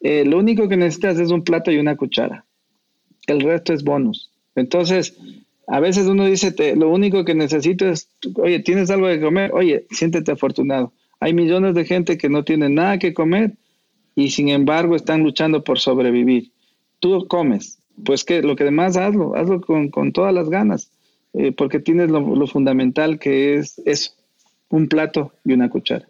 eh, lo único que necesitas es un plato y una cuchara. El resto es bonus. Entonces, a veces uno dice, lo único que necesito es, oye, ¿tienes algo de comer? Oye, siéntete afortunado. Hay millones de gente que no tienen nada que comer y sin embargo están luchando por sobrevivir. Tú comes, pues que lo que demás hazlo, hazlo con, todas las ganas, eh, porque tienes lo, lo fundamental que es eso, un plato y una cuchara.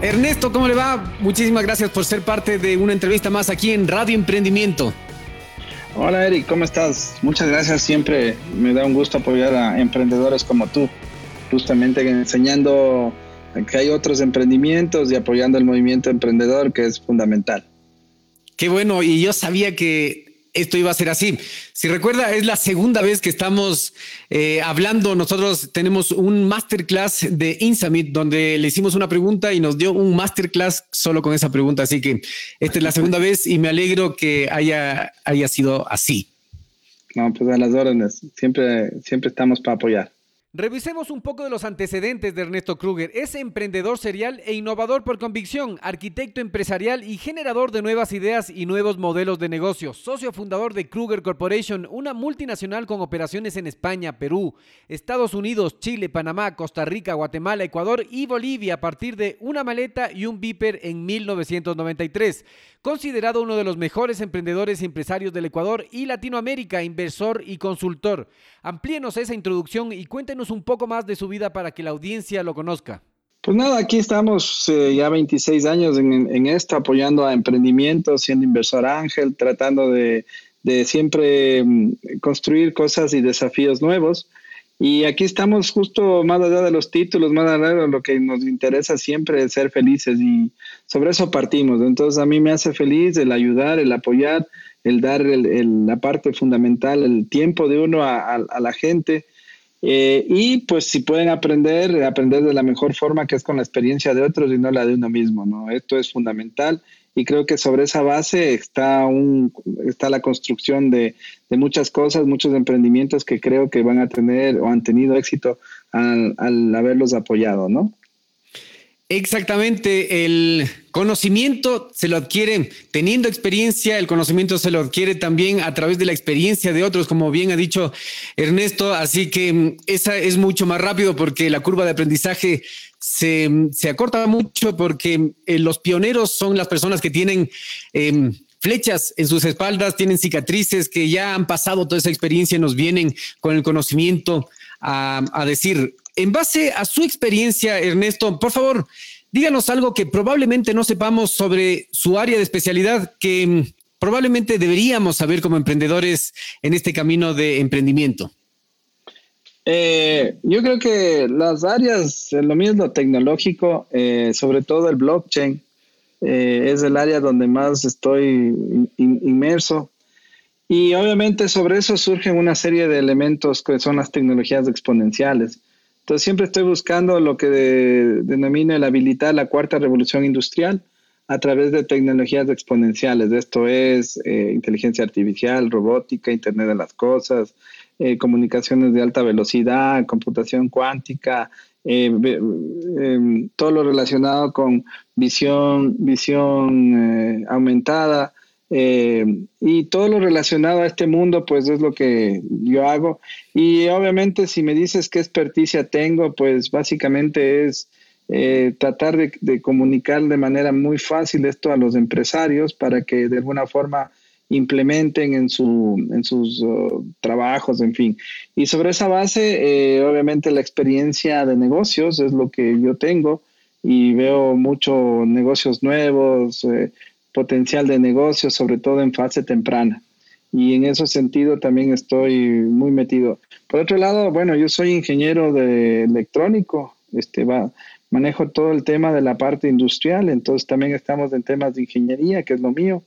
Ernesto, ¿cómo le va? Muchísimas gracias por ser parte de una entrevista más aquí en Radio Emprendimiento. Hola Eric, ¿cómo estás? Muchas gracias, siempre me da un gusto apoyar a emprendedores como tú, justamente enseñando que hay otros emprendimientos y apoyando el movimiento emprendedor que es fundamental. Qué bueno, y yo sabía que esto iba a ser así. Si recuerda, es la segunda vez que estamos eh, hablando. Nosotros tenemos un masterclass de Insamit donde le hicimos una pregunta y nos dio un masterclass solo con esa pregunta. Así que esta es la segunda vez y me alegro que haya, haya sido así. No, pues a las órdenes. Siempre, siempre estamos para apoyar. Revisemos un poco de los antecedentes de Ernesto Kruger. Es emprendedor serial e innovador por convicción, arquitecto empresarial y generador de nuevas ideas y nuevos modelos de negocio. Socio fundador de Kruger Corporation, una multinacional con operaciones en España, Perú, Estados Unidos, Chile, Panamá, Costa Rica, Guatemala, Ecuador y Bolivia a partir de una maleta y un viper en 1993. Considerado uno de los mejores emprendedores y empresarios del Ecuador y Latinoamérica, inversor y consultor. Amplíenos esa introducción y cuéntenos un poco más de su vida para que la audiencia lo conozca. Pues nada, aquí estamos eh, ya 26 años en, esto, apoyando a emprendimientos, siendo inversor ángel, tratando de, siempre mm, construir cosas y desafíos nuevos. Y aquí estamos justo más allá de los títulos, más allá de lo que nos interesa siempre es ser felices y sobre eso partimos. Entonces a mí me hace feliz el ayudar, el apoyar, el dar la parte fundamental, el tiempo de uno a, la gente. Eh, y pues si pueden aprender, aprender de la mejor forma que es con la experiencia de otros y no la de uno mismo, ¿no? Esto es fundamental y creo que sobre esa base está, un, está la construcción de, muchas cosas, muchos emprendimientos que creo que van a tener o han tenido éxito al, al haberlos apoyado, ¿no? Exactamente, el conocimiento se lo adquiere teniendo experiencia, el conocimiento se lo adquiere también a través de la experiencia de otros, como bien ha dicho Ernesto, así que mm, esa es mucho más rápido porque la curva de aprendizaje se, se acorta mucho porque eh, los pioneros son las personas que tienen... Em, flechas en sus espaldas, tienen cicatrices que ya han pasado toda esa experiencia y nos vienen con el conocimiento a, a decir, en base a su experiencia, Ernesto, por favor, díganos algo que probablemente no sepamos sobre su área de especialidad que mm, probablemente deberíamos saber como emprendedores en este camino de emprendimiento. Eh, yo creo que las áreas, lo mío es lo tecnológico, eh, sobre todo el blockchain, eh, es el área donde más estoy inmerso. Y obviamente sobre eso surgen una serie de elementos que son las tecnologías exponenciales. Entonces siempre estoy buscando lo que denomina el habilitar la cuarta revolución industrial a través de tecnologías exponenciales. Esto es eh, inteligencia artificial, robótica, Internet de las Cosas, eh, comunicaciones de alta velocidad, computación cuántica, eh, em, todo lo relacionado con visión, visión aumentada, Eh, y todo lo relacionado a este mundo, pues es lo que yo hago. Y obviamente si me dices qué experticia tengo, pues básicamente es eh, tratar de, comunicar de manera muy fácil esto a los empresarios para que de alguna forma implementen en, su, en sus uh, trabajos, en fin. Y sobre esa base, eh, obviamente la experiencia de negocios es lo que yo tengo y veo muchos negocios nuevos, potencial de negocio, sobre todo en fase temprana. Y en ese sentido también estoy muy metido. Por otro lado, bueno, yo soy ingeniero de electrónico, este, va, manejo todo el tema de la parte industrial, entonces también estamos en temas de ingeniería, que es lo mío.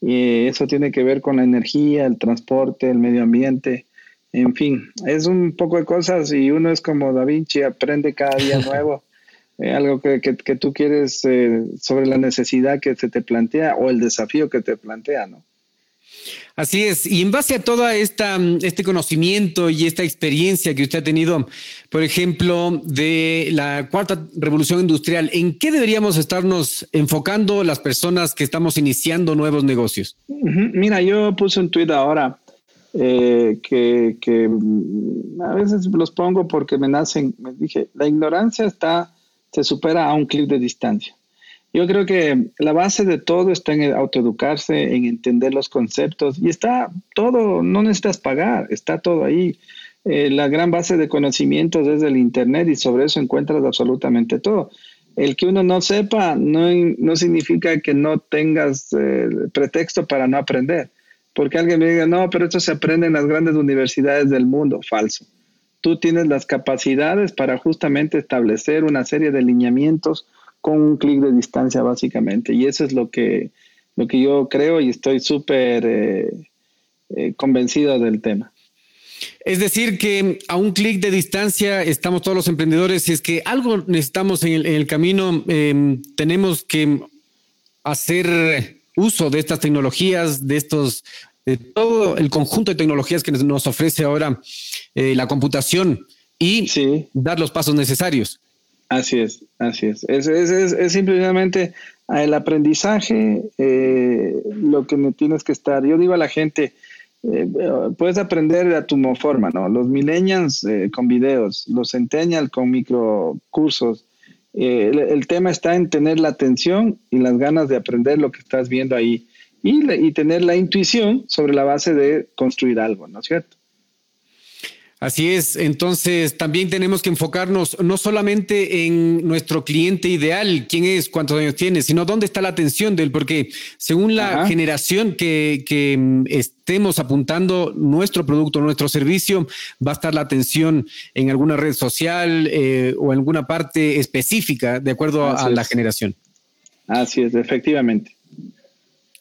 Y eso tiene que ver con la energía, el transporte, el medio ambiente, en fin, es un poco de cosas y uno es como Da Vinci, aprende cada día nuevo. Eh, algo que, que, tú quieres eh, sobre la necesidad que se te plantea o el desafío que te plantea, ¿no? Así es, y en base a todo este conocimiento y esta experiencia que usted ha tenido, por ejemplo, de la cuarta revolución industrial, ¿en qué deberíamos estarnos enfocando las personas que estamos iniciando nuevos negocios? Mira, yo puse un tuit ahora eh, que, que, mm, a veces los pongo porque me nacen, me dije, la ignorancia está se supera a un clic de distancia. Yo creo que la base de todo está en autoeducarse, en entender los conceptos y está todo, no necesitas pagar, está todo ahí. Eh, la gran base de conocimientos es el Internet y sobre eso encuentras absolutamente todo. El que uno no sepa no, no significa que no tengas eh, pretexto para no aprender. Porque alguien me diga, no, pero esto se aprende en las grandes universidades del mundo. Falso tú tienes las capacidades para justamente establecer una serie de lineamientos con un clic de distancia básicamente. Y eso es lo que, lo que yo creo y estoy súper eh, eh, convencido del tema. Es decir, que a un clic de distancia estamos todos los emprendedores. Si es que algo necesitamos en el, camino, em, tenemos que hacer uso de estas tecnologías, de estos, de todo el conjunto de tecnologías que nos ofrece ahora eh, la computación y dar los pasos necesarios. Así es, así es. Es, es, simplemente el aprendizaje eh, lo que me tienes que estar. Yo digo a la gente, eh, puedes aprender a tu forma, ¿no? Los millennials con videos, los centennials con microcursos. El, el, tema está en tener la atención y las ganas de aprender lo que estás viendo ahí y, y tener la intuición sobre la base de construir algo, ¿no es cierto? Así es, entonces también tenemos que enfocarnos no solamente en nuestro cliente ideal, quién es, cuántos años tiene, sino dónde está la atención de él, porque según la generación que, mm, estemos apuntando nuestro producto, nuestro servicio, va a estar la atención en alguna red social eh, o en alguna parte específica de acuerdo a la generación. Así es, efectivamente.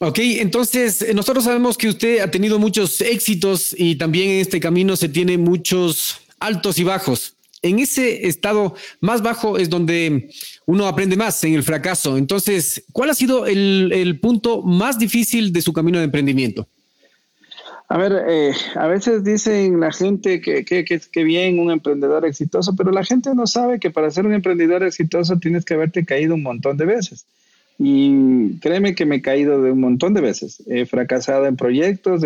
Ok, entonces eh, nosotros sabemos que usted ha tenido muchos éxitos y también en este camino se tiene muchos altos y bajos. En ese estado más bajo es donde uno aprende más en el fracaso. Entonces, ¿cuál ha sido el, punto más difícil de su camino de emprendimiento? A ver, eh, a veces dicen la gente que, que, que, bien un emprendedor exitoso, pero la gente no sabe que para ser un emprendedor exitoso tienes que haberte caído un montón de veces. Y créeme que me he caído de un montón de veces. He fracasado en proyectos,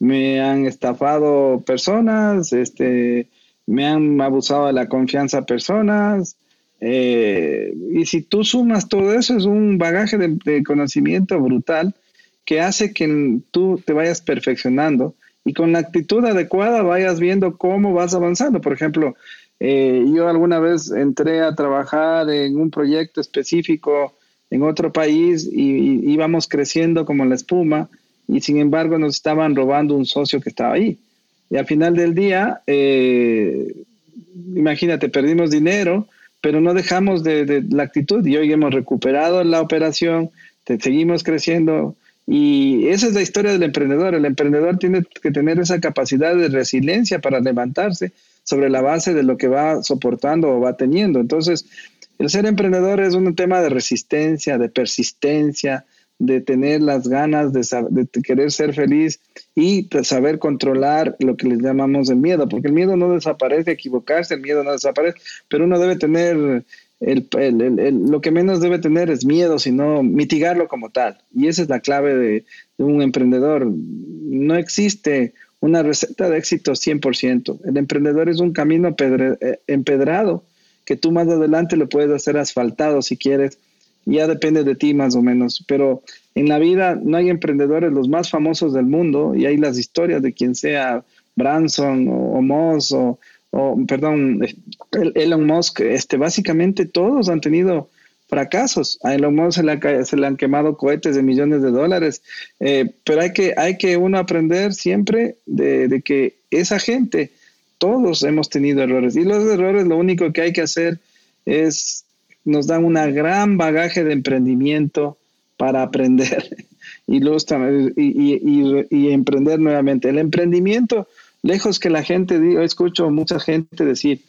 me han estafado personas, este, me han abusado de la confianza personas. Eh, y si tú sumas todo eso, es un bagaje de, conocimiento brutal que hace que tú te vayas perfeccionando y con la actitud adecuada vayas viendo cómo vas avanzando. Por ejemplo, eh, yo alguna vez entré a trabajar en un proyecto específico en otro país y, íbamos creciendo como la espuma y sin embargo nos estaban robando un socio que estaba ahí. Y al final del día, eh, imagínate, perdimos dinero, pero no dejamos de, la actitud y hoy hemos recuperado la operación, seguimos creciendo. Y esa es la historia del emprendedor. El emprendedor tiene que tener esa capacidad de resiliencia para levantarse sobre la base de lo que va soportando o va teniendo. Entonces, el ser emprendedor es un tema de resistencia, de persistencia, de tener las ganas de, querer ser feliz y de saber controlar lo que les llamamos el miedo, porque el miedo no desaparece, equivocarse, el miedo no desaparece, pero uno debe tener lo que menos debe tener es miedo, sino mitigarlo como tal. Y esa es la clave de, un emprendedor. No existe una receta de éxito 100%. El emprendedor es un camino eh, empedrado que tú más adelante lo puedes hacer asfaltado si quieres. Ya depende de ti más o menos. Pero en la vida no hay emprendedores los más famosos del mundo y hay las historias de quien sea Branson o, o Moss o, o perdón, Elon Musk, este, básicamente todos han tenido fracasos. A Elon Musk se le, han quemado cohetes de millones de dólares, eh, pero hay que, hay que uno aprender siempre de, que esa gente, todos hemos tenido errores y los errores lo único que hay que hacer es, nos dan una gran bagaje de emprendimiento para aprender y, y, emprender nuevamente. El emprendimiento lejos que la gente diga, escucho mucha gente decir,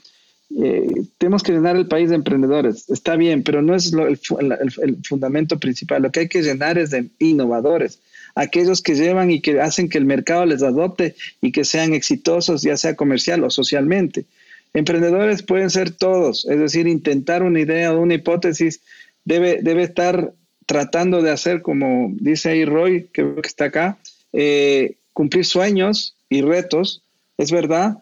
eh, tenemos que llenar el país de emprendedores. Está bien, pero no es el, fundamento principal. Lo que hay que llenar es de innovadores, aquellos que llevan y que hacen que el mercado les adopte y que sean exitosos, ya sea comercial o socialmente. Emprendedores pueden ser todos, es decir, intentar una idea o una hipótesis debe, debe estar tratando de hacer, como dice ahí Roy, que está acá, eh, cumplir sueños y retos es verdad,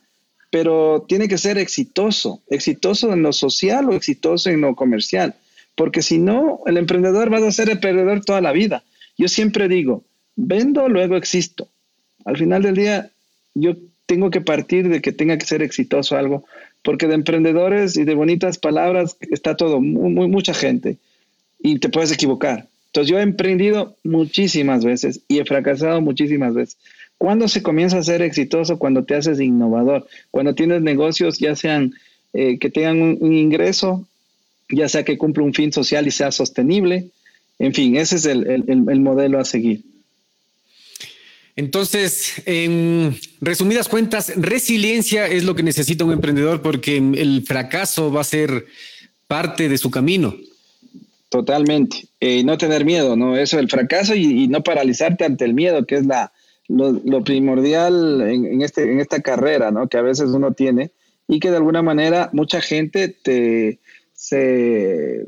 pero tiene que ser exitoso, exitoso en lo social o exitoso en lo comercial, porque si no, el emprendedor va a ser el perdedor toda la vida. Yo siempre digo, vendo, luego existo. Al final del día, yo tengo que partir de que tenga que ser exitoso algo, porque de emprendedores y de bonitas palabras está todo, muy, mucha gente, y te puedes equivocar. Entonces yo he emprendido muchísimas veces y he fracasado muchísimas veces. ¿Cuándo se comienza a ser exitoso? Cuando te haces innovador, cuando tienes negocios ya sean eh, que tengan un, ingreso, ya sea que cumpla un fin social y sea sostenible. En fin, ese es el, modelo a seguir. Entonces, en resumidas cuentas, resiliencia es lo que necesita un emprendedor porque el fracaso va a ser parte de su camino. Totalmente. Eh, no tener miedo, ¿no? Eso, el fracaso y, no paralizarte ante el miedo, que es la, lo, primordial en, este, en esta carrera, ¿no? Que a veces uno tiene y que de alguna manera mucha gente te, se,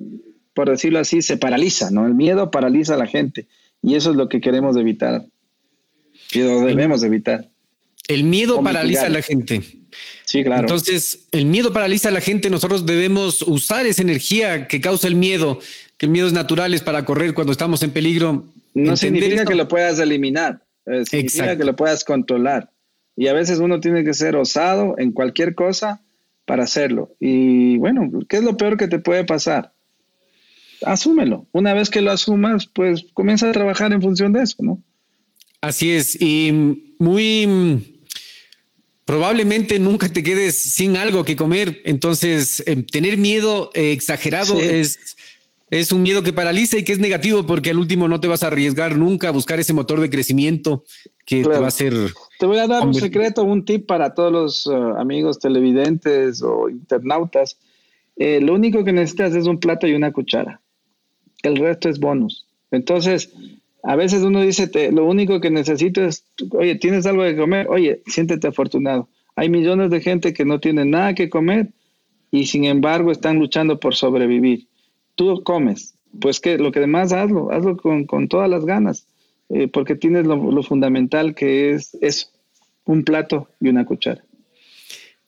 por decirlo así, se paraliza, ¿no? El miedo paraliza a la gente y eso es lo que queremos evitar. Lo debemos evitar. El miedo paraliza a la gente. Sí, claro. Entonces, el miedo paraliza a la gente. Nosotros debemos usar esa energía que causa el miedo, que el miedo es natural, es para correr cuando estamos en peligro. No significa que lo puedas eliminar. Eh, significa que lo puedas controlar. Y a veces uno tiene que ser osado en cualquier cosa para hacerlo. Y bueno, ¿qué es lo peor que te puede pasar? Asúmelo. Una vez que lo asumas, pues comienza a trabajar en función de eso, ¿no? Así es. Y muy probablemente nunca te quedes sin algo que comer. Entonces, em, tener miedo eh, exagerado es es un miedo que paraliza y que es negativo porque al último no te vas a arriesgar nunca a buscar ese motor de crecimiento que te va a hacer. Te voy a dar un secreto, un tip para todos los uh, amigos televidentes o internautas. Eh, lo único que necesitas es un plato y una cuchara. El resto es bonus. Entonces, a veces uno dice, lo único que necesito es, oye, ¿tienes algo de comer? Oye, siéntete afortunado. Hay millones de gente que no tienen nada que comer y sin embargo están luchando por sobrevivir tú comes, pues que lo que demás hazlo, hazlo con, todas las ganas, eh, porque tienes lo, fundamental que es eso, un plato y una cuchara.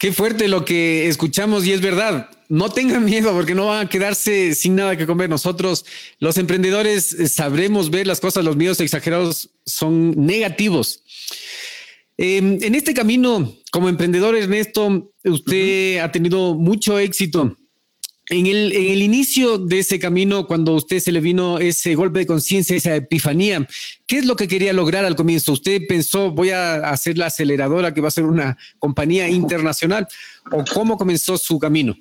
Qué fuerte lo que escuchamos y es verdad. No tengan miedo porque no van a quedarse sin nada que comer. Nosotros, los emprendedores, sabremos ver las cosas. Los miedos exagerados son negativos. Em, en este camino, como emprendedor, Ernesto, usted ha tenido mucho éxito. En el, en el, inicio de ese camino, cuando a usted se le vino ese golpe de conciencia, esa epifanía, ¿qué es lo que quería lograr al comienzo? ¿Usted pensó, voy a hacer la aceleradora que va a ser una compañía internacional? ¿O cómo comenzó su camino?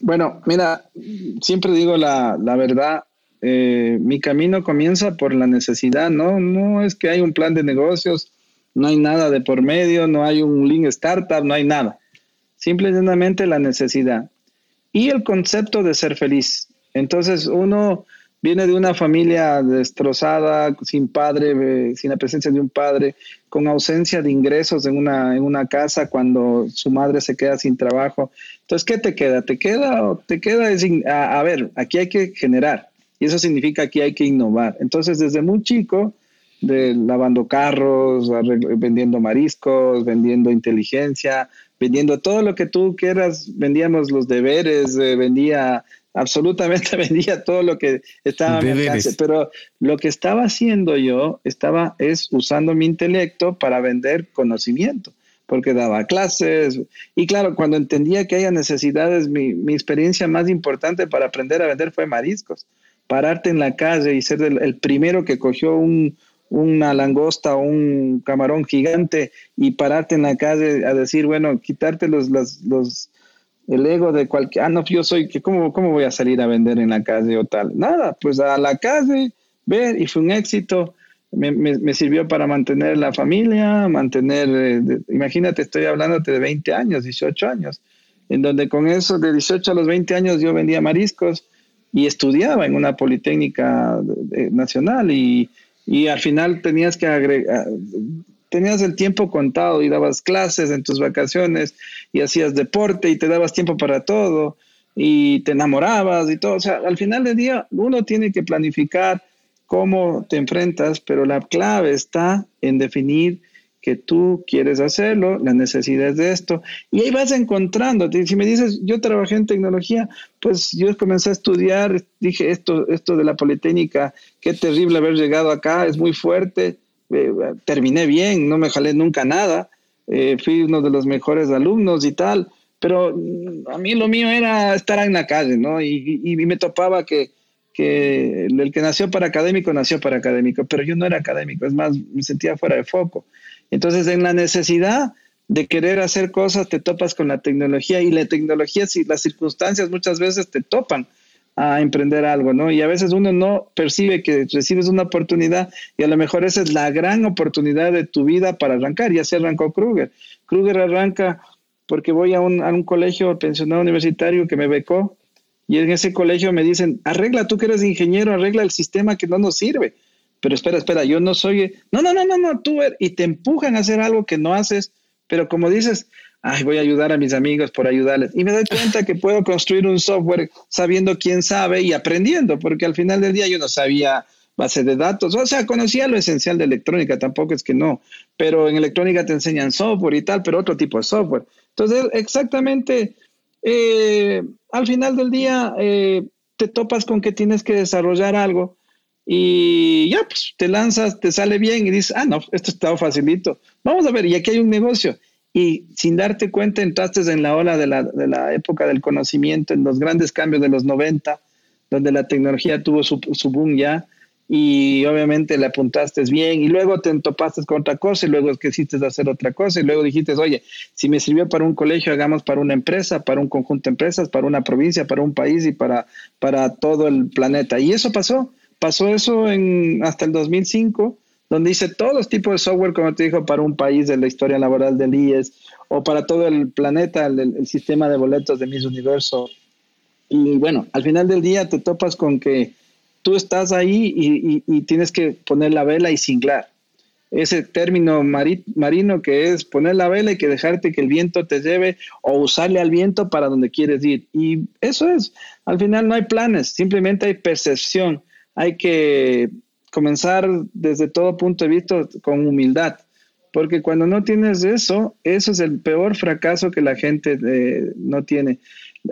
Bueno, mira, siempre digo la, la verdad, eh, mi camino comienza por la necesidad, ¿no? No es que hay un plan de negocios, no hay nada de por medio, no hay un link startup, no hay nada. Simplemente la necesidad y el concepto de ser feliz. Entonces uno viene de una familia destrozada, sin padre, sin la presencia de un padre, con ausencia de ingresos en una, en una casa cuando su madre se queda sin trabajo. Entonces, ¿qué te queda? ¿Te queda te queda? A, a ver, aquí hay que generar y eso significa que hay que innovar. Entonces, desde muy chico, de lavando carros, vendiendo mariscos, vendiendo inteligencia, vendiendo todo lo que tú quieras, vendíamos los deberes, eh, vendía absolutamente vendía todo lo que estaba a mi alcance, pero lo que estaba haciendo yo estaba es usando mi intelecto para vender conocimiento, porque daba clases y claro, cuando entendía que haya necesidades, mi, mi experiencia más importante para aprender a vender fue mariscos, pararte en la calle y ser el primero que cogió un, una langosta o un camarón gigante y pararte en la calle a decir, bueno, quitarte los, los, el ego de cualquier, ah, no, yo soy, ¿cómo, ¿cómo voy a salir a vender en la calle o tal? Nada, pues a la calle, ver, y fue un éxito. Me, me, sirvió para mantener la familia, mantener, eh, imagínate, estoy hablándote de 20 años, 18 años, en donde con eso de 18 a los 20 años yo vendía mariscos y estudiaba en una politécnica nacional y, y al final tenías que agregar, tenías el tiempo contado y dabas clases en tus vacaciones y hacías deporte y te dabas tiempo para todo y te enamorabas y todo. O sea, al final del día uno tiene que planificar cómo te enfrentas, pero la clave está en definir que tú quieres hacerlo, la necesidad de esto, y ahí vas encontrando. Si me dices, yo trabajé en tecnología, pues yo comencé a estudiar, dije, esto, esto de la Politécnica, qué terrible haber llegado acá, es muy fuerte, eh, terminé bien, no me jalé nunca nada, eh, fui uno de los mejores alumnos y tal, pero mm, a mí lo mío era estar en la calle, ¿no? Y, me topaba que el que nació para académico nació para académico, pero yo no era académico, es más, me sentía fuera de foco. Entonces, en la necesidad de querer hacer cosas, te topas con la tecnología y la tecnología, si las circunstancias muchas veces te topan a emprender algo, ¿no? Y a veces uno no percibe que recibes una oportunidad y a lo mejor esa es la gran oportunidad de tu vida para arrancar. Y así arrancó Kruger. Kruger arranca porque voy a un, a un colegio pensionado universitario que me becó y en ese colegio me dicen, arregla, tú que eres ingeniero, arregla el sistema que no nos sirve pero espera, espera, yo no soy, no, no, no, no, no, tú, y te empujan a hacer algo que no haces, pero como dices, ay, voy a ayudar a mis amigos por ayudarles. Y me doy cuenta que puedo construir un software sabiendo quién sabe y aprendiendo, porque al final del día yo no sabía base de datos, o sea, conocía lo esencial de electrónica, tampoco es que no, pero en electrónica te enseñan software y tal, pero otro tipo de software. Entonces, exactamente, eh, al final del día eh, te topas con que tienes que desarrollar algo y ya, pues te lanzas, te sale bien y dices, ah, no, esto está facilito. Vamos a ver, y aquí hay un negocio. Y sin darte cuenta, entraste en la ola de la, de la época del conocimiento, en los grandes cambios de los 90, donde la tecnología tuvo su, su boom ya, y obviamente le apuntaste bien, y luego te topaste con otra cosa, y luego quisiste hacer otra cosa, y luego dijiste, oye, si me sirvió para un colegio, hagamos para una empresa, para un conjunto de empresas, para una provincia, para un país y para, para todo el planeta. Y eso pasó Pasó eso en, hasta el 2005, donde hice todos los tipos de software, como te dijo, para un país de la historia laboral del IES o para todo el planeta, el, sistema de boletos de Miss Universo. Y bueno, al final del día te topas con que tú estás ahí y, tienes que poner la vela y singlar. Ese término marino que es poner la vela y que dejarte que el viento te lleve o usarle al viento para donde quieres ir. Y eso es, al final no hay planes, simplemente hay percepción hay que comenzar desde todo punto de vista con humildad, porque cuando no tienes eso, eso es el peor fracaso que la gente eh, no tiene.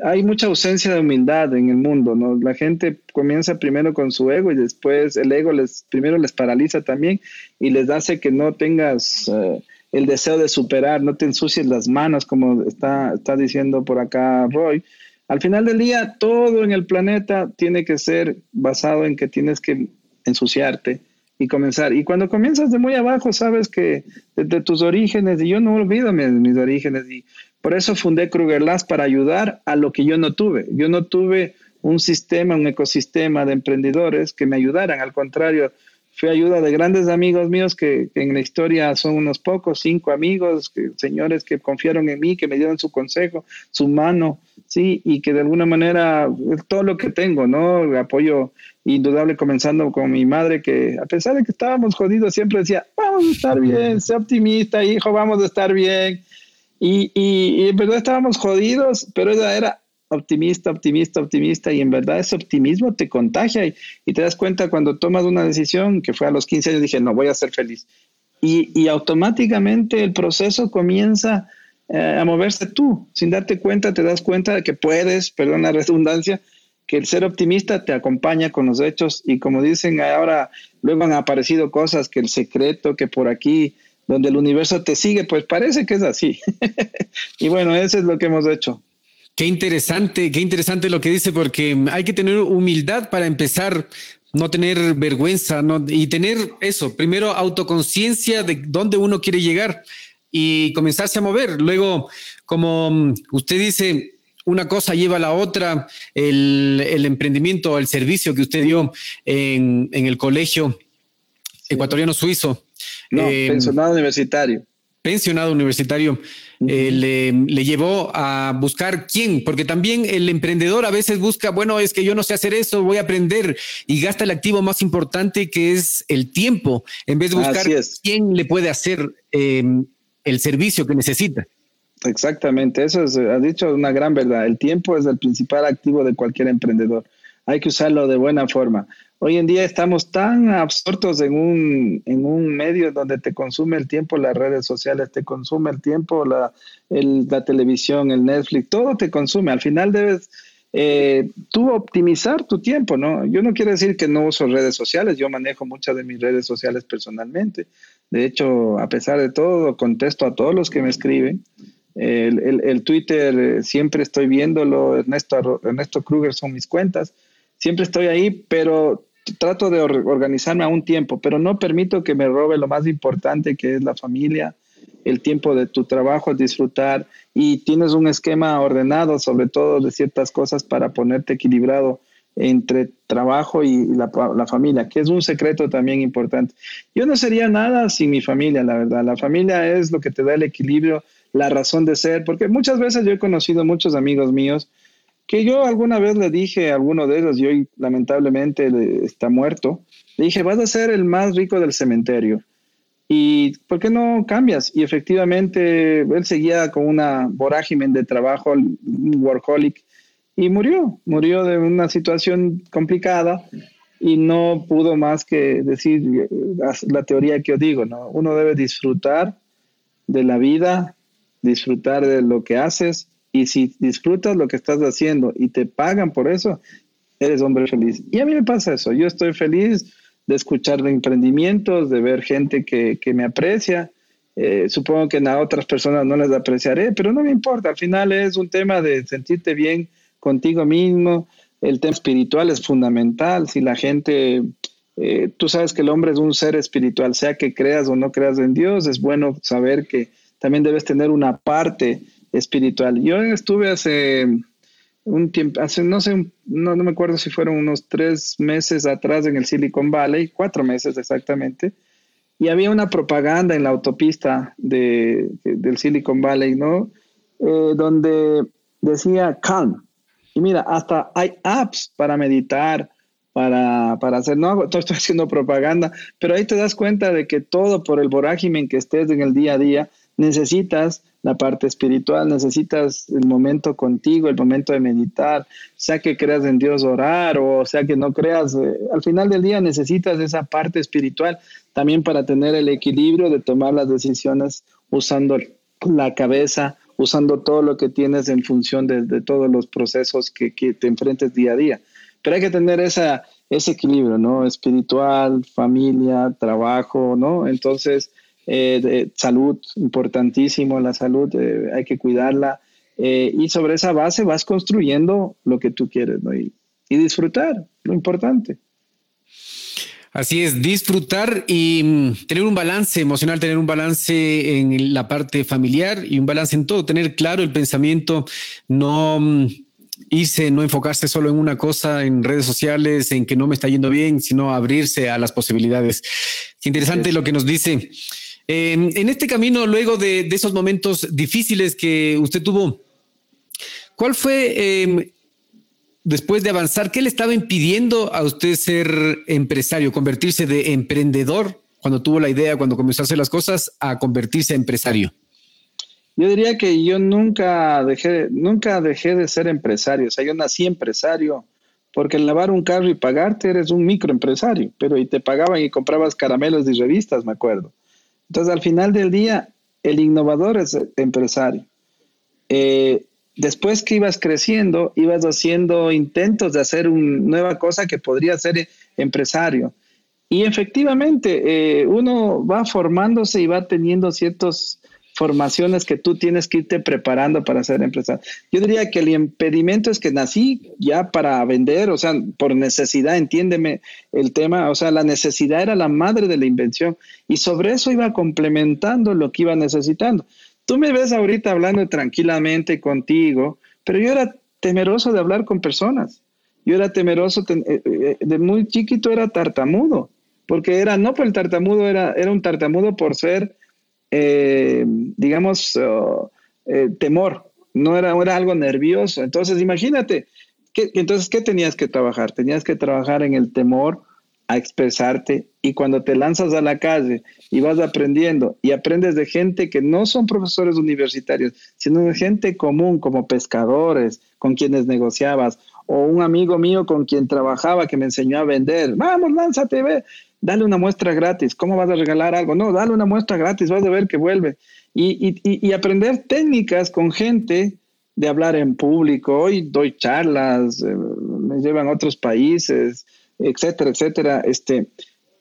Hay mucha ausencia de humildad en el mundo, ¿no? La gente comienza primero con su ego y después el ego les primero les paraliza también y les hace que no tengas eh, el deseo de superar, no te ensucies las manos, como está, está diciendo por acá Roy, al final del día, todo en el planeta tiene que ser basado en que tienes que ensuciarte y comenzar. Y cuando comienzas de muy abajo, sabes que desde tus orígenes, y yo no olvido mis, orígenes, y por eso fundé Kruger Labs para ayudar a lo que yo no tuve. Yo no tuve un sistema, un ecosistema de emprendedores que me ayudaran. Al contrario, fui ayuda de grandes amigos míos que, en la historia son unos pocos, cinco amigos, señores que confiaron en mí, que me dieron su consejo, su mano, ¿sí? Y que de alguna manera todo lo que tengo, ¿no? apoyo indudable comenzando con mi madre, que a pesar de que estábamos jodidos, siempre decía, vamos a estar bien, sé optimista, hijo, vamos a estar bien. Y, y, en verdad estábamos jodidos, pero ella era optimista, optimista, optimista, y en verdad ese optimismo te contagia y, y, te das cuenta cuando tomas una decisión, que fue a los 15 años, dije, no, voy a ser feliz. Y, y automáticamente el proceso comienza eh, a moverse tú. Sin darte cuenta, te das cuenta de que puedes, perdón la redundancia, que el ser optimista te acompaña con los hechos y como dicen ahora, luego han aparecido cosas que el secreto, que por aquí, donde el universo te sigue, pues parece que es así. y bueno, eso es lo que hemos hecho. Qué interesante, qué interesante lo que dice, porque hay que tener humildad para empezar, no tener vergüenza ¿no? y tener eso, primero autoconciencia de dónde uno quiere llegar y comenzarse a mover. Luego, como usted dice, una cosa lleva a la otra, el, el emprendimiento, el servicio que usted dio en, en el colegio ecuatoriano suizo. No, eh, pensionado universitario. Pensionado universitario. Eh, le, le, llevó a buscar quién, porque también el emprendedor a veces busca, bueno, es que yo no sé hacer eso, voy a aprender y gasta el activo más importante que es el tiempo, en vez de buscar quién le puede hacer eh, el servicio que necesita. Exactamente, eso es, has dicho una gran verdad. El tiempo es el principal activo de cualquier emprendedor. Hay que usarlo de buena forma. Hoy en día estamos tan absortos en un, en un medio donde te consume el tiempo las redes sociales, te consume el tiempo la, la televisión, el Netflix, todo te consume. Al final debes eh, tú optimizar tu tiempo, ¿no? Yo no quiero decir que no uso redes sociales, yo manejo muchas de mis redes sociales personalmente, de hecho, a pesar de todo, contesto a todos los que me escriben. El, Twitter eh, siempre estoy viéndolo, Ernesto, Ernesto Kruger son mis cuentas, siempre estoy ahí, pero trato de organizarme a un tiempo, pero no permito que me robe lo más importante que es la familia, el tiempo de tu trabajo, disfrutar. Y tienes un esquema ordenado sobre todo de ciertas cosas para ponerte equilibrado entre trabajo y la, familia, que es un secreto también importante. Yo no sería nada sin mi familia, la verdad. La familia es lo que te da el equilibrio, la razón de ser, porque muchas veces yo he conocido muchos amigos míos que yo alguna vez le dije a alguno de ellos, y hoy lamentablemente está muerto, le dije, vas a ser el más rico del cementerio. ¿Y por qué no cambias? Y efectivamente él seguía con una vorágine de trabajo, un workaholic, y murió, murió de una situación complicada y no pudo más que decir eh, la teoría que yo digo, ¿no? Uno debe disfrutar de la vida, disfrutar de lo que haces y si disfrutas lo que estás haciendo y te pagan por eso, eres hombre feliz. Y a mí me pasa eso, yo estoy feliz de escuchar de emprendimientos, de ver gente que, que me aprecia. Eh, supongo que a otras personas no les apreciaré, pero no me importa, al final es un tema de sentirte bien contigo mismo. El tema espiritual es fundamental. Si la gente, eh, tú sabes que el hombre es un ser espiritual, sea que creas o no creas en Dios, es bueno saber que también debes tener una parte espiritual. Yo estuve hace un tiempo, hace no sé, no, no me acuerdo si fueron unos tres meses atrás en el Silicon Valley, cuatro meses exactamente, y había una propaganda en la autopista de, del Silicon Valley, ¿no? Eh, donde decía calm, y mira, hasta hay apps para meditar, para, para hacer, no estoy haciendo propaganda, pero ahí te das cuenta de que todo por el vorágine que estés en el día a día, necesitas la parte espiritual, necesitas el momento contigo, el momento de meditar, sea que creas en Dios orar o sea que no creas, eh, al final del día necesitas esa parte espiritual también para tener el equilibrio de tomar las decisiones usando la cabeza, usando todo lo que tienes en función de, todos los procesos que, te enfrentes día a día. Pero hay que tener esa, ese equilibrio, ¿no? Espiritual, familia, trabajo, ¿no? Entonces, eh, salud, importantísimo, la salud, eh, hay que cuidarla. Eh, y sobre esa base vas construyendo lo que tú quieres, ¿no? y disfrutar, lo importante. Así es, disfrutar y mm, tener un balance emocional, tener un balance en la parte familiar y un balance en todo, tener claro el pensamiento, no mm, irse, no enfocarse solo en una cosa en redes sociales, en que no me está yendo bien, sino abrirse a las posibilidades. Qué interesante lo que nos dice. en este camino, luego de, de esos momentos difíciles que usted tuvo, ¿Cuál fue, em, después de avanzar, qué le estaba impidiendo a usted ser empresario, convertirse de emprendedor cuando tuvo la idea, cuando comenzó a hacer las cosas, a convertirse en empresario? Yo diría que yo nunca dejé, nunca dejé de ser empresario. O sea, yo nací empresario, porque el lavar un carro y pagarte eres un microempresario, pero y te pagaban y comprabas caramelos y revistas, me acuerdo. Entonces, al final del día, el innovador es empresario. Eh, después que ibas creciendo, ibas haciendo intentos de hacer una nueva cosa que podría ser empresario. Y efectivamente, eh, uno va formándose y va teniendo ciertas formaciones que tú tienes que irte preparando para ser empresario. Yo diría que el impedimento es que nací ya para vender, o sea, por necesidad, entiéndeme el tema, o sea, la necesidad era la madre de la invención y sobre eso iba complementando lo que iba necesitando. Tú me ves ahorita hablando tranquilamente contigo, pero yo era temeroso de hablar con personas. Yo era temeroso, eh, eh, de muy chiquito era tartamudo porque era, no por el tartamudo, era, era un tartamudo por ser, eh, digamos, temor, no era, era algo nervioso. Entonces, imagínate, entonces, ¿qué tenías que trabajar? Tenías que trabajar en el temor a expresarte y cuando te lanzas a la calle y vas aprendiendo y aprendes de gente que no son profesores universitarios, sino de gente común como pescadores con quienes negociabas o un amigo mío con quien trabajaba que me enseñó a vender, vamos, lánzate, ve, dale una muestra gratis. ¿Cómo vas a regalar algo? No, dale una muestra gratis, vas a ver que vuelve. Y, aprender técnicas con gente de hablar en público. Hoy doy charlas, eh, me llevan a otros países, etcétera, etcétera. Este,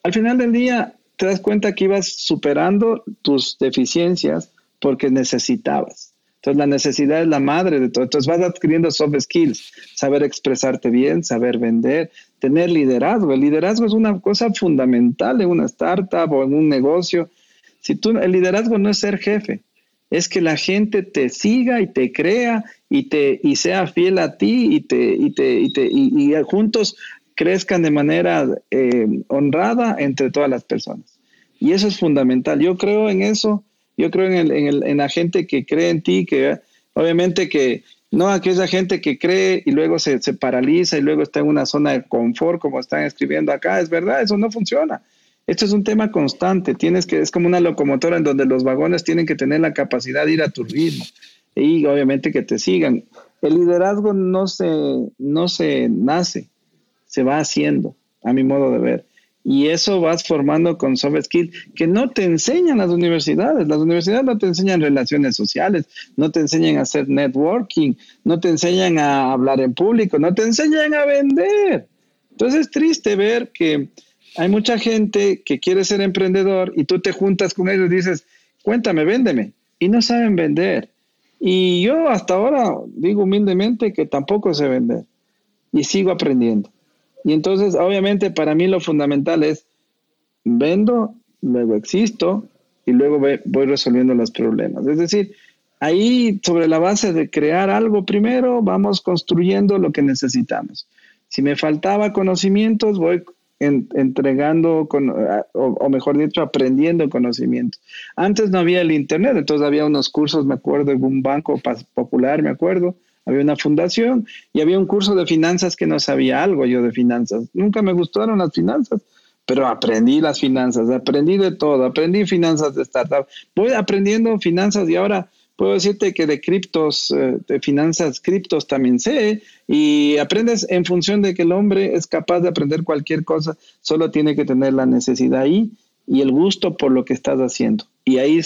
al final del día te das cuenta que ibas superando tus deficiencias porque necesitabas. Entonces la necesidad es la madre de todo. Entonces vas adquiriendo soft skills, saber expresarte bien, saber vender, tener liderazgo. El liderazgo es una cosa fundamental en una startup o en un negocio. Si tú, el liderazgo no es ser jefe, es que la gente te siga y te crea y, te, y sea fiel a ti y, te, y, te, y, te, y, juntos crezcan de manera eh, honrada entre todas las personas. Y eso es fundamental. Yo creo en eso yo creo en, el, en, la gente que cree en ti, que obviamente que no aquella gente que cree y luego se, se, paraliza y luego está en una zona de confort, como están escribiendo acá. Es verdad, eso no funciona. Esto es un tema constante. Tienes que, es como una locomotora en donde los vagones tienen que tener la capacidad de ir a tu ritmo y obviamente que te sigan. El liderazgo no se, no se nace, se va haciendo, a mi modo de ver. Y eso vas formando con soft skills que no te enseñan las universidades. Las universidades no te enseñan relaciones sociales, no te enseñan a hacer networking, no te enseñan a hablar en público, no te enseñan a vender. Entonces es triste ver que hay mucha gente que quiere ser emprendedor y tú te juntas con ellos y dices, cuéntame, véndeme. Y no saben vender. Y yo hasta ahora digo humildemente que tampoco sé vender. Y sigo aprendiendo. Y entonces, obviamente, para mí lo fundamental es vendo, luego existo y luego voy resolviendo los problemas. Es decir, ahí sobre la base de crear algo primero, vamos construyendo lo que necesitamos. Si me faltaba conocimientos, voy entregando, con, o, mejor dicho, aprendiendo conocimientos. Antes no había el Internet, entonces había unos cursos, me acuerdo, en un banco popular, me acuerdo, había una fundación y había un curso de finanzas que no sabía algo yo de finanzas. Nunca me gustaron las finanzas, pero aprendí las finanzas, aprendí de todo, aprendí finanzas de startup. Voy aprendiendo finanzas y ahora puedo decirte que de criptos, eh, de finanzas criptos también sé y aprendes en función de que el hombre es capaz de aprender cualquier cosa, solo tiene que tener la necesidad ahí y el gusto por lo que estás haciendo. Y ahí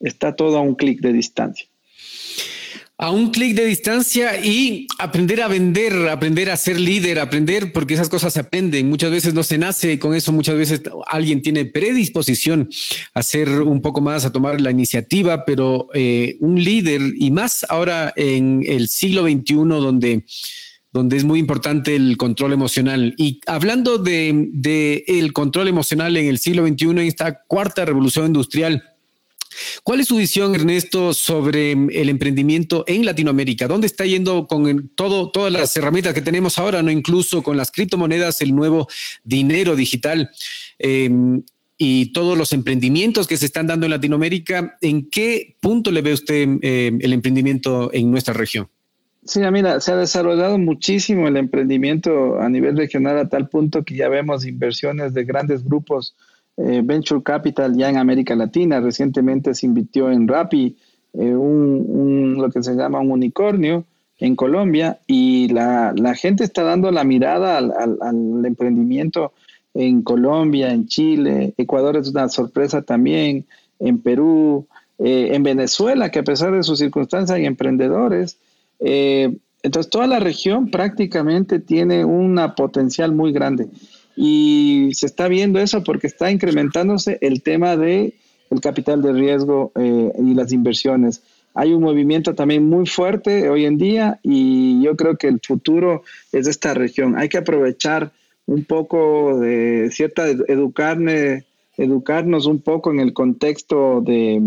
está todo a un clic de distancia a un clic de distancia y aprender a vender, aprender a ser líder, aprender, porque esas cosas se aprenden. Muchas veces no se nace con eso, muchas veces alguien tiene predisposición a hacer un poco más, a tomar la iniciativa, pero eh, un líder y más ahora en el siglo XXI donde donde es muy importante el control emocional. Y hablando de el control emocional en el siglo XXI, en esta cuarta revolución industrial, ¿Cuál es su visión, Ernesto, sobre mm, el emprendimiento en Latinoamérica? ¿Dónde está yendo con todo, todas las herramientas que tenemos ahora, no incluso con las criptomonedas, el nuevo dinero digital? Em, y todos los emprendimientos que se están dando en Latinoamérica, ¿en qué punto le ve usted em, el emprendimiento en nuestra región? Sí, mira, se ha desarrollado muchísimo el emprendimiento a nivel regional a tal punto que ya vemos inversiones de grandes grupos eh, Venture Capital ya en América Latina. Recientemente se invirtió en Rappi, eh, un, lo que se llama un unicornio en Colombia y la, gente está dando la mirada al, emprendimiento en Colombia, en Chile, Ecuador es una sorpresa también, en Perú, eh, en Venezuela, que a pesar de sus circunstancias hay emprendedores. Eh, entonces, toda la región prácticamente tiene una potencial muy grande. Y se está viendo eso porque está incrementándose el tema de el capital de riesgo eh, y las inversiones. Hay un movimiento también muy fuerte hoy en día y yo creo que el futuro es de esta región. Hay que aprovechar un poco de cierta educarme, educarnos un poco en el contexto de,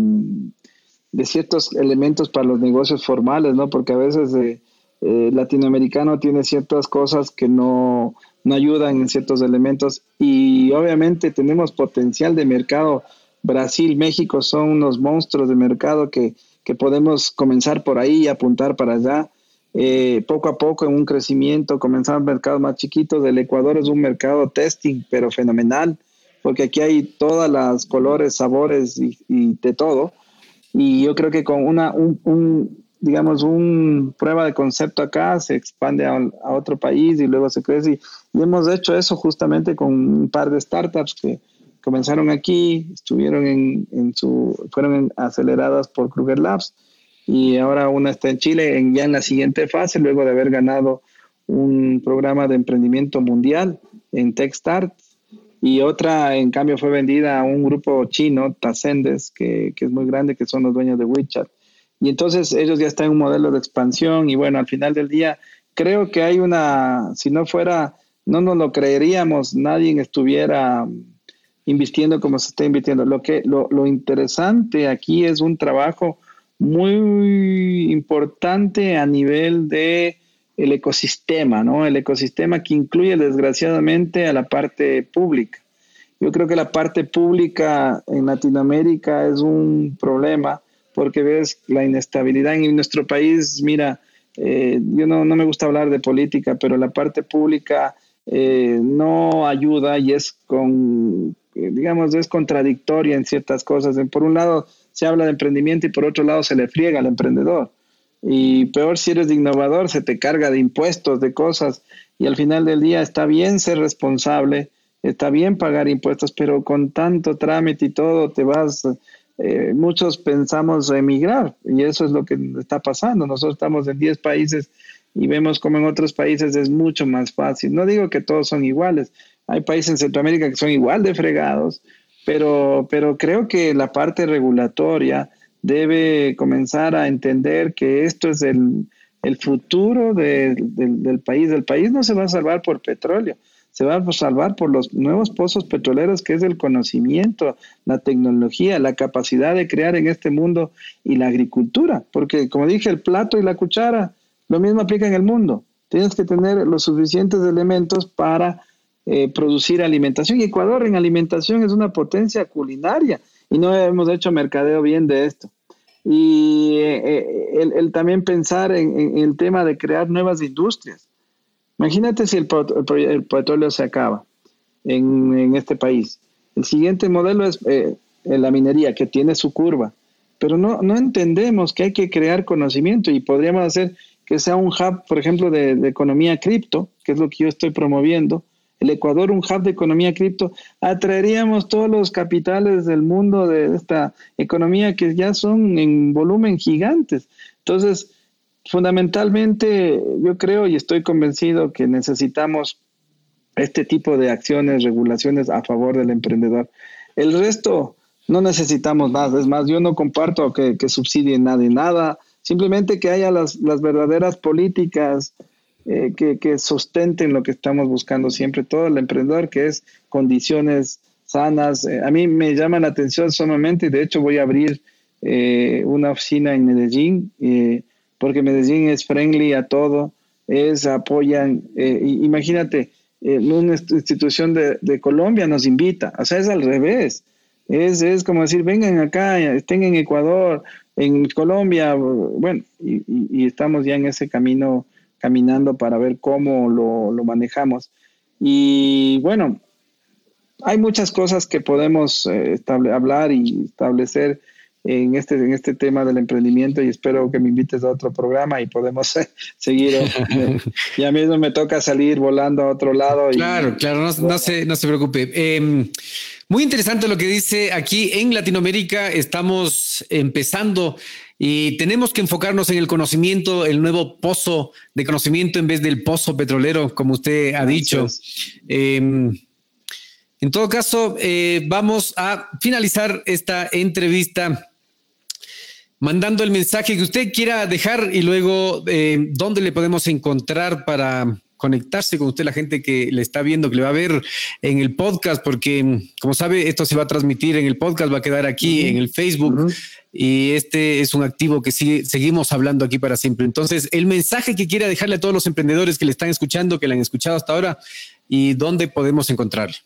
de ciertos elementos para los negocios formales, ¿no? Porque a veces eh, eh, latinoamericano tiene ciertas cosas que no, no ayudan en ciertos elementos y obviamente tenemos potencial de mercado. Brasil, México son unos monstruos de mercado que, que podemos comenzar por ahí y apuntar para allá. Eh, poco a poco en un crecimiento, comenzar mercados más chiquitos. El Ecuador es un mercado testing, pero fenomenal, porque aquí hay todas las colores, sabores y, de todo. Y yo creo que con una, un, digamos, un prueba de concepto acá se expande a, otro país y luego se crece. Y, hemos hecho eso justamente con un par de startups que comenzaron aquí, estuvieron en, en su, fueron aceleradas por Kruger Labs y ahora una está en Chile en, ya en la siguiente fase, luego de haber ganado un programa de emprendimiento mundial en TechStart y otra en cambio fue vendida a un grupo chino, Tazendes, que, que, es muy grande, que son los dueños de WeChat. Y entonces ellos ya están en un modelo de expansión y bueno, al final del día creo que hay una, si no fuera, no nos lo creeríamos, nadie estuviera invirtiendo como se está invirtiendo. Lo, que, lo, lo interesante aquí es un trabajo muy importante a nivel de el ecosistema, ¿no? El ecosistema que incluye desgraciadamente a la parte pública. Yo creo que la parte pública en Latinoamérica es un problema porque ves la inestabilidad en nuestro país. Mira, eh, yo no, no, me gusta hablar de política, pero la parte pública eh, no ayuda y es con, digamos, es contradictoria en ciertas cosas. Por un lado, se habla de emprendimiento y por otro lado se le friega al emprendedor. Y peor si eres innovador, se te carga de impuestos, de cosas, y al final del día está bien ser responsable, está bien pagar impuestos, pero con tanto trámite y todo te vas, eh, muchos pensamos emigrar y eso es lo que está pasando. Nosotros estamos en 10 países y vemos como en otros países es mucho más fácil. No digo que todos son iguales, hay países en Centroamérica que son igual de fregados, pero, pero creo que la parte regulatoria debe comenzar a entender que esto es el, futuro del país. El país no se va a salvar por petróleo, se va a salvar por los nuevos pozos petroleros, que es el conocimiento, la tecnología, la capacidad de crear en este mundo y la agricultura. Porque, como dije, el plato y la cuchara, lo mismo aplica en el mundo. Tienes que tener los suficientes elementos para eh, producir alimentación. Y Ecuador en alimentación es una potencia culinaria y no hemos hecho mercadeo bien de esto. Y eh, eh, el, también pensar en, el tema de crear nuevas industrias. Imagínate si el, petróleo se acaba en, este país. El siguiente modelo es la minería, que tiene su curva. Pero no, no entendemos que hay que crear conocimiento y podríamos hacer que sea un hub, por ejemplo, de, de economía cripto, que es lo que yo estoy promoviendo, el Ecuador un hub de economía cripto, atraeríamos todos los capitales del mundo de esta economía que ya son en volumen gigantes. Entonces, fundamentalmente yo creo y estoy convencido que necesitamos este tipo de acciones, regulaciones a favor del emprendedor. El resto no necesitamos más. Es más, yo no comparto que, que subsidien nada y nada. Simplemente que haya las, las verdaderas políticas eh, que, sustenten lo que estamos buscando siempre, todo el emprendedor, que es condiciones sanas. Eh, a mí me llama la atención sumamente de hecho voy a abrir eh, una oficina en Medellín, porque Medellín es friendly a todo, es apoyan, imagínate, una institución de, Colombia nos invita, o sea, es al revés. Es, es como decir, vengan acá, estén en Ecuador, en Colombia, bueno, y, estamos ya en ese camino caminando para ver cómo lo, lo manejamos. Y bueno, hay muchas cosas que podemos eh, hablar y establecer en este, en este tema del emprendimiento y espero que me invites a otro programa y podemos eh, seguir. Eh, ya mismo me toca salir volando a otro lado. claro, claro, no, no, se, no se preocupe. Em, muy interesante lo que dice aquí en Latinoamérica. Estamos empezando y tenemos que enfocarnos en el conocimiento, el nuevo pozo de conocimiento en vez del pozo petrolero, como usted ha dicho. Em, en todo caso, eh, vamos a finalizar esta entrevista mandando el mensaje que usted quiera dejar y luego eh, dónde le podemos encontrar para conectarse con usted, la gente que le está viendo, que le va a ver en el podcast, porque como sabe, esto se va a transmitir en el podcast, va a quedar aquí en el Facebook y este es un activo que sigue, seguimos hablando aquí para siempre. Entonces, el mensaje que quiera dejarle a todos los emprendedores que le están escuchando, que le han escuchado hasta ahora y dónde podemos encontrarle.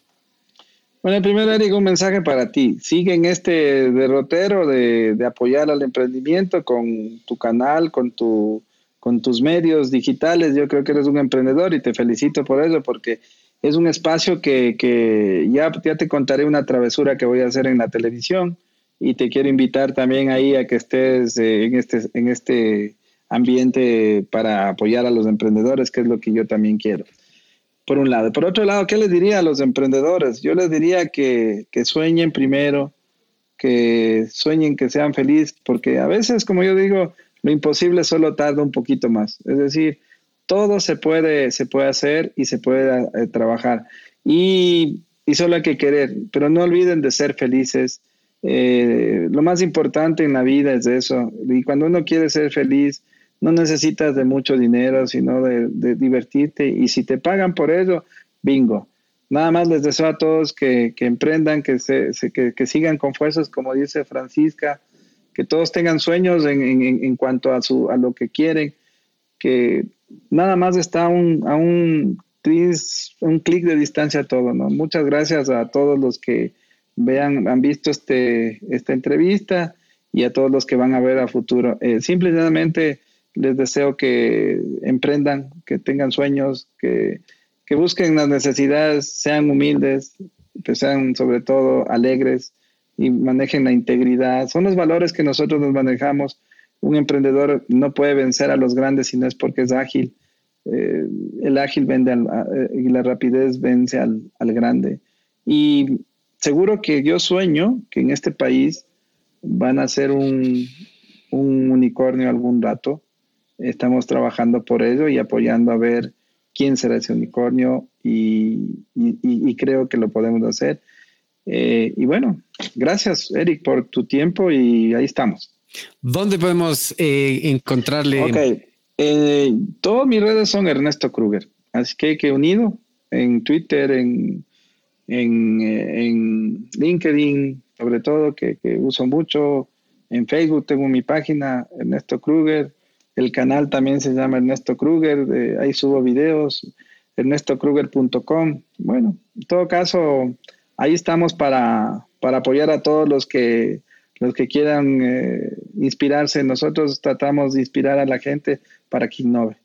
Bueno, primero, Eric, un mensaje para ti. Sigue en este derrotero de, apoyar al emprendimiento con tu canal, con, tu, con tus medios digitales. Yo creo que eres un emprendedor y te felicito por eso, porque es un espacio que, ya, ya te contaré una travesura que voy a hacer en la televisión y te quiero invitar también ahí a que estés eh, en, este, en este ambiente para apoyar a los emprendedores, que es lo que yo también quiero por un lado. Por otro lado, ¿qué les diría a los emprendedores? Yo les diría que, sueñen primero, que sueñen que sean felices, porque a veces, como yo digo, lo imposible solo tarda un poquito más. Es decir, todo se puede, se puede hacer y se puede eh, trabajar. Y, solo hay que querer, pero no olviden de ser felices. Eh, lo más importante en la vida es eso. Y cuando uno quiere ser feliz, no necesitas de mucho dinero, sino de, divertirte. Y si te pagan por eso, bingo. Nada más les deseo a todos que, emprendan, que, se, que, sigan con fuerzas, como dice Francisca, que todos tengan sueños en, cuanto a, su, a lo que quieren, que nada más está un, a un, un clic de distancia todo. ¿no? Muchas gracias a todos los que vean, han visto este, esta entrevista y a todos los que van a ver a futuro. Eh, simplemente les deseo que emprendan, que tengan sueños, que, busquen las necesidades, sean humildes, que sean sobre todo alegres y manejen la integridad. Son los valores que nosotros nos manejamos. Un emprendedor no puede vencer a los grandes si no es porque es ágil. Eh, el ágil vende eh, y la rapidez vence al, grande. Y seguro que yo sueño que en este país van a ser un, un unicornio algún rato Estamos trabajando por ello y apoyando a ver quién será ese unicornio y, creo que lo podemos hacer. Eh, y bueno, gracias Eric por tu tiempo y ahí estamos. ¿Dónde podemos eh, encontrarle? Ok, eh, todas mis redes son Ernesto Kruger, así que que unido en Twitter, en, en, LinkedIn, sobre todo, que, que, uso mucho. En Facebook tengo mi página, Ernesto Kruger. El canal también se llama Ernesto Kruger, ahí subo videos, ernestokruger.com. Bueno, en todo caso, ahí estamos para, apoyar a todos los que, los que quieran eh, inspirarse. Nosotros tratamos de inspirar a la gente para que innove.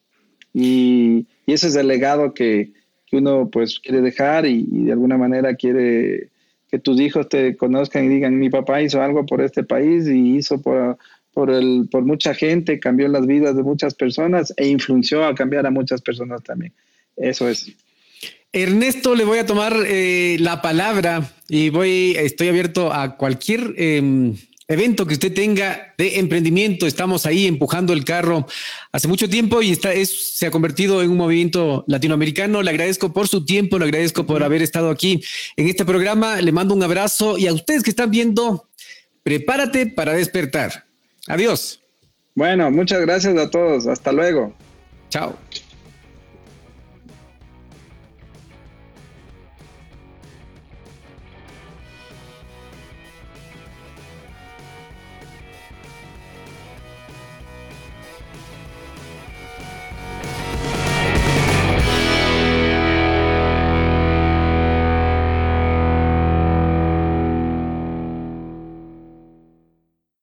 Y, ese es el legado que, uno pues quiere dejar y, y, de alguna manera quiere que tus hijos te conozcan y digan, mi papá hizo algo por este país y hizo por, por, el, por mucha gente, cambió las vidas de muchas personas e influyó a cambiar a muchas personas también. Eso es. Ernesto, le voy a tomar eh, la palabra y voy, estoy abierto a cualquier em, evento que usted tenga de emprendimiento. Estamos ahí empujando el carro hace mucho tiempo y está, es, se ha convertido en un movimiento latinoamericano. Le agradezco por su tiempo, le agradezco por haber estado aquí en este programa. Le mando un abrazo y a ustedes que están viendo, prepárate para despertar. Adiós. Bueno, muchas gracias a todos. Hasta luego. Chao.